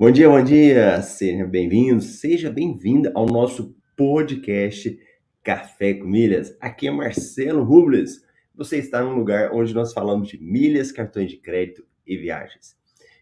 Bom dia, bom dia, seja bem-vindo, seja bem-vinda ao nosso podcast Café com Milhas. Aqui é Marcelo Rubles. Você está num lugar onde nós falamos de milhas, cartões de crédito e viagens.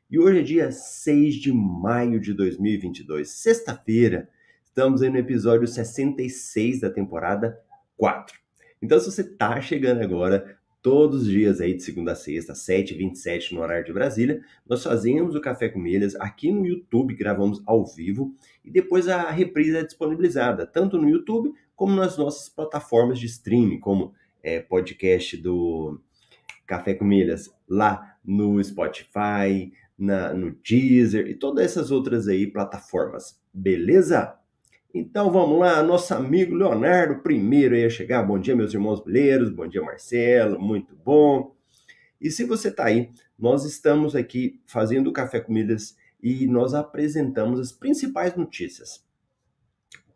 E hoje é dia 6 de maio de 2022, sexta-feira. Estamos aí no episódio 66 da temporada 4. Então, se você está chegando agora, todos os dias aí de segunda a sexta, 7h27 no horário de Brasília, nós fazemos o Café com Milhas aqui no YouTube, gravamos ao vivo e depois a reprise é disponibilizada tanto no YouTube como nas nossas plataformas de streaming, como é, podcast do Café com Milhas lá no Spotify, na, no Deezer e todas essas outras aí plataformas, beleza? Então vamos lá, nosso amigo Leonardo primeiro ia chegar. Bom dia, meus irmãos brasileiros. Bom dia, Marcelo. Muito bom. E se você está aí, nós estamos aqui fazendo Café Comidas e nós apresentamos as principais notícias.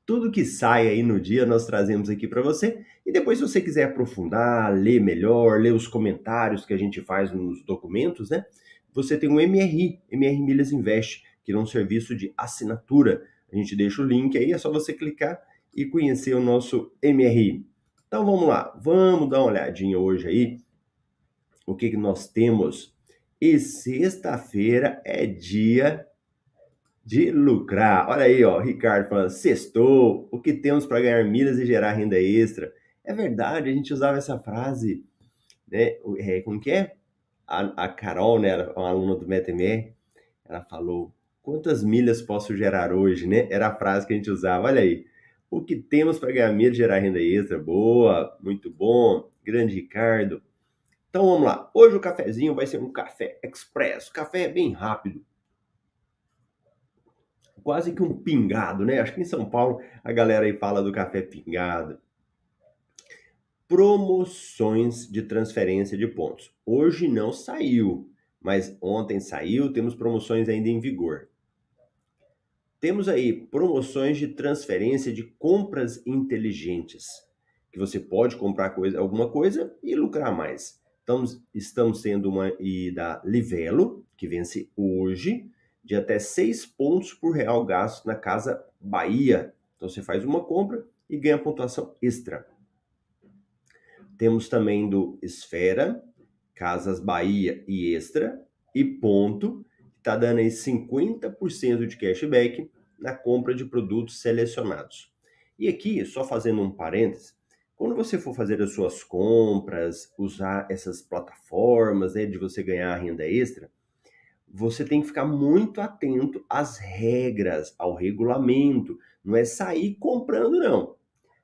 Tudo que sai aí no dia nós trazemos aqui para você. E depois, se você quiser aprofundar, ler melhor, ler os comentários que a gente faz nos documentos, né? Você tem o MRI, MR Milhas Invest, que é um serviço de assinatura a gente deixa o link aí, é só você clicar e conhecer o nosso MRI. Então vamos lá, vamos dar uma olhadinha hoje aí o que, que nós temos. E sexta-feira é dia de lucrar. Olha aí, ó, Ricardo falando, sextou, o que temos para ganhar milhas e gerar renda extra? É verdade, a gente usava essa frase, né? É, como que é? A, a Carol, né, uma aluna do MetaMR, ela falou, Quantas milhas posso gerar hoje, né? Era a frase que a gente usava. Olha aí. O que temos para ganhar milhas gerar renda extra? Boa, muito bom. Grande Ricardo. Então vamos lá. Hoje o cafezinho vai ser um café express. O café é bem rápido. Quase que um pingado, né? Acho que em São Paulo a galera aí fala do café pingado. Promoções de transferência de pontos. Hoje não saiu, mas ontem saiu. Temos promoções ainda em vigor. Temos aí promoções de transferência de compras inteligentes, que você pode comprar coisa, alguma coisa e lucrar mais. Então, estamos tendo uma e da Livelo, que vence hoje, de até 6 pontos por real gasto na Casa Bahia. Então, você faz uma compra e ganha pontuação extra. Temos também do Esfera, Casas Bahia e Extra, e Ponto, está dando aí 50% de cashback na compra de produtos selecionados. E aqui, só fazendo um parênteses, quando você for fazer as suas compras, usar essas plataformas né, de você ganhar renda extra, você tem que ficar muito atento às regras, ao regulamento. Não é sair comprando, não.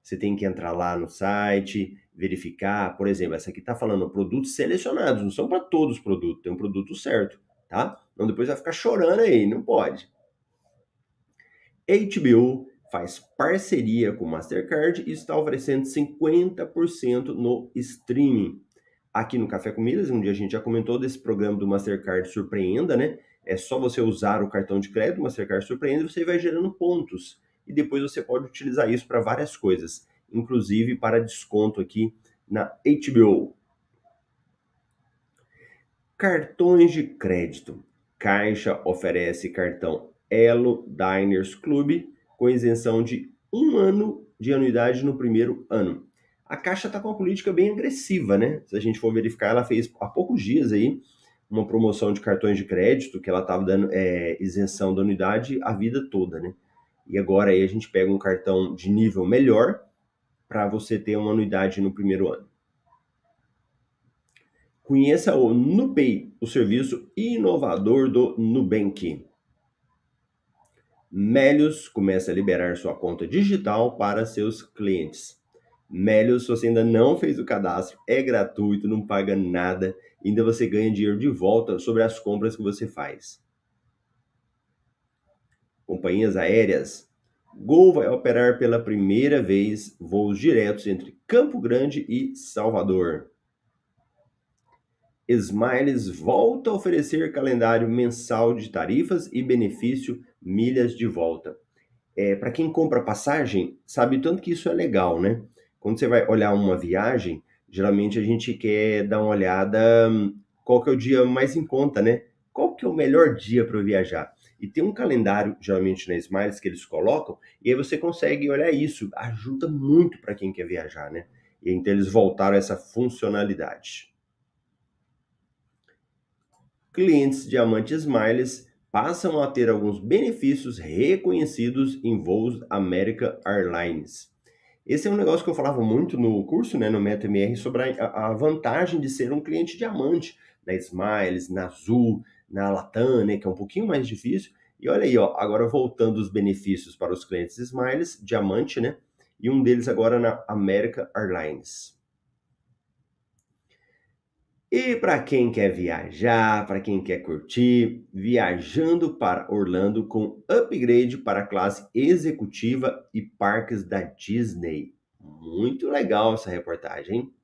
Você tem que entrar lá no site, verificar, por exemplo, essa aqui está falando produtos selecionados, não são para todos os produtos, tem um produto certo tá? Então depois vai ficar chorando aí, não pode. HBO faz parceria com Mastercard e está oferecendo 50% no streaming. Aqui no Café com Milhas, um dia a gente já comentou desse programa do Mastercard Surpreenda, né? É só você usar o cartão de crédito Mastercard Surpreenda e você vai gerando pontos. E depois você pode utilizar isso para várias coisas, inclusive para desconto aqui na HBO. Cartões de crédito. Caixa oferece cartão Elo Diners Club com isenção de um ano de anuidade no primeiro ano. A Caixa está com uma política bem agressiva, né? Se a gente for verificar, ela fez há poucos dias aí uma promoção de cartões de crédito que ela estava dando é, isenção da anuidade a vida toda, né? E agora aí a gente pega um cartão de nível melhor para você ter uma anuidade no primeiro ano. Conheça o NuPay, o serviço inovador do Nubank. Melios começa a liberar sua conta digital para seus clientes. Melios, se você ainda não fez o cadastro, é gratuito, não paga nada, ainda você ganha dinheiro de volta sobre as compras que você faz. Companhias aéreas. Gol vai operar pela primeira vez voos diretos entre Campo Grande e Salvador. Smiles volta a oferecer calendário mensal de tarifas e benefício milhas de volta. É, Para quem compra passagem, sabe tanto que isso é legal, né? Quando você vai olhar uma viagem, geralmente a gente quer dar uma olhada hum, qual que é o dia mais em conta, né? Qual que é o melhor dia para viajar? E tem um calendário, geralmente na Smiles, que eles colocam, e aí você consegue olhar isso. Ajuda muito para quem quer viajar, né? E então eles voltaram essa funcionalidade. Clientes Diamante Smiles passam a ter alguns benefícios reconhecidos em voos American Airlines. Esse é um negócio que eu falava muito no curso, né, no MetaMR, sobre a, a vantagem de ser um cliente diamante na Smiles, na Azul, na Latam, né, que é um pouquinho mais difícil. E olha aí, ó, agora voltando os benefícios para os clientes Smiles, diamante, né? E um deles agora na American Airlines. E para quem quer viajar, para quem quer curtir, viajando para Orlando com upgrade para classe executiva e parques da Disney. Muito legal essa reportagem. Hein?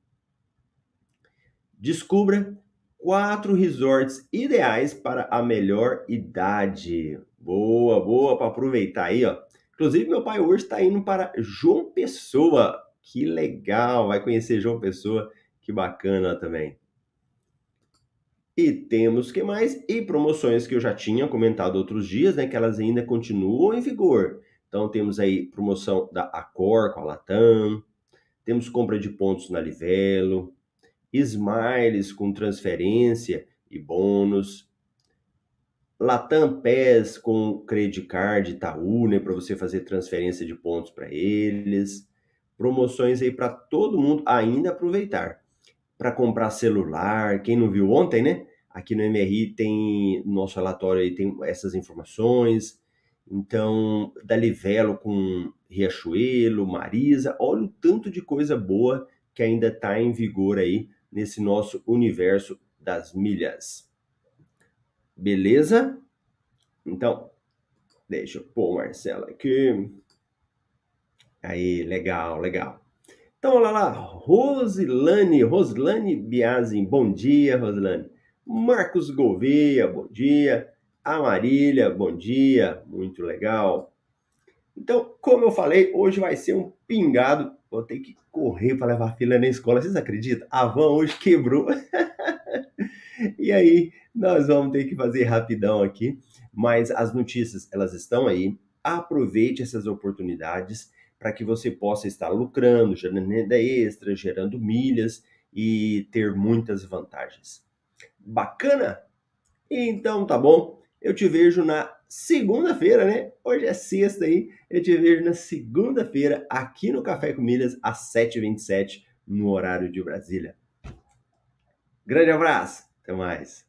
Descubra quatro resorts ideais para a melhor idade. Boa, boa para aproveitar aí, ó. Inclusive meu pai hoje está indo para João Pessoa. Que legal, vai conhecer João Pessoa. Que bacana também. E temos que mais? E promoções que eu já tinha comentado outros dias, né? Que elas ainda continuam em vigor. Então temos aí promoção da Accor com a Latam, temos compra de pontos na Livelo, Smiles com transferência e bônus, Latam PES com Credit Card Itaú, né, para você fazer transferência de pontos para eles. Promoções aí para todo mundo ainda aproveitar para comprar celular. Quem não viu ontem, né? Aqui no MRI tem nosso relatório aí tem essas informações. Então, da Livelo com Riachuelo, Marisa, olha o tanto de coisa boa que ainda está em vigor aí nesse nosso universo das milhas. Beleza? Então, deixa eu pôr o Marcelo aqui. Aí, legal, legal. Então, olha lá, Rosilane, Rosilane Biazin, bom dia, Rosilane. Marcos Gouveia, bom dia. Amarília, bom dia, muito legal. Então, como eu falei, hoje vai ser um pingado. Vou ter que correr para levar a filha na escola. Vocês acreditam? A van hoje quebrou. e aí, nós vamos ter que fazer rapidão aqui. Mas as notícias, elas estão aí. Aproveite essas oportunidades para que você possa estar lucrando, gerando renda extra, gerando milhas e ter muitas vantagens. Bacana? Então tá bom. Eu te vejo na segunda-feira, né? Hoje é sexta aí. Eu te vejo na segunda-feira aqui no Café com Milhas às 7h27 no horário de Brasília. Grande abraço. Até mais.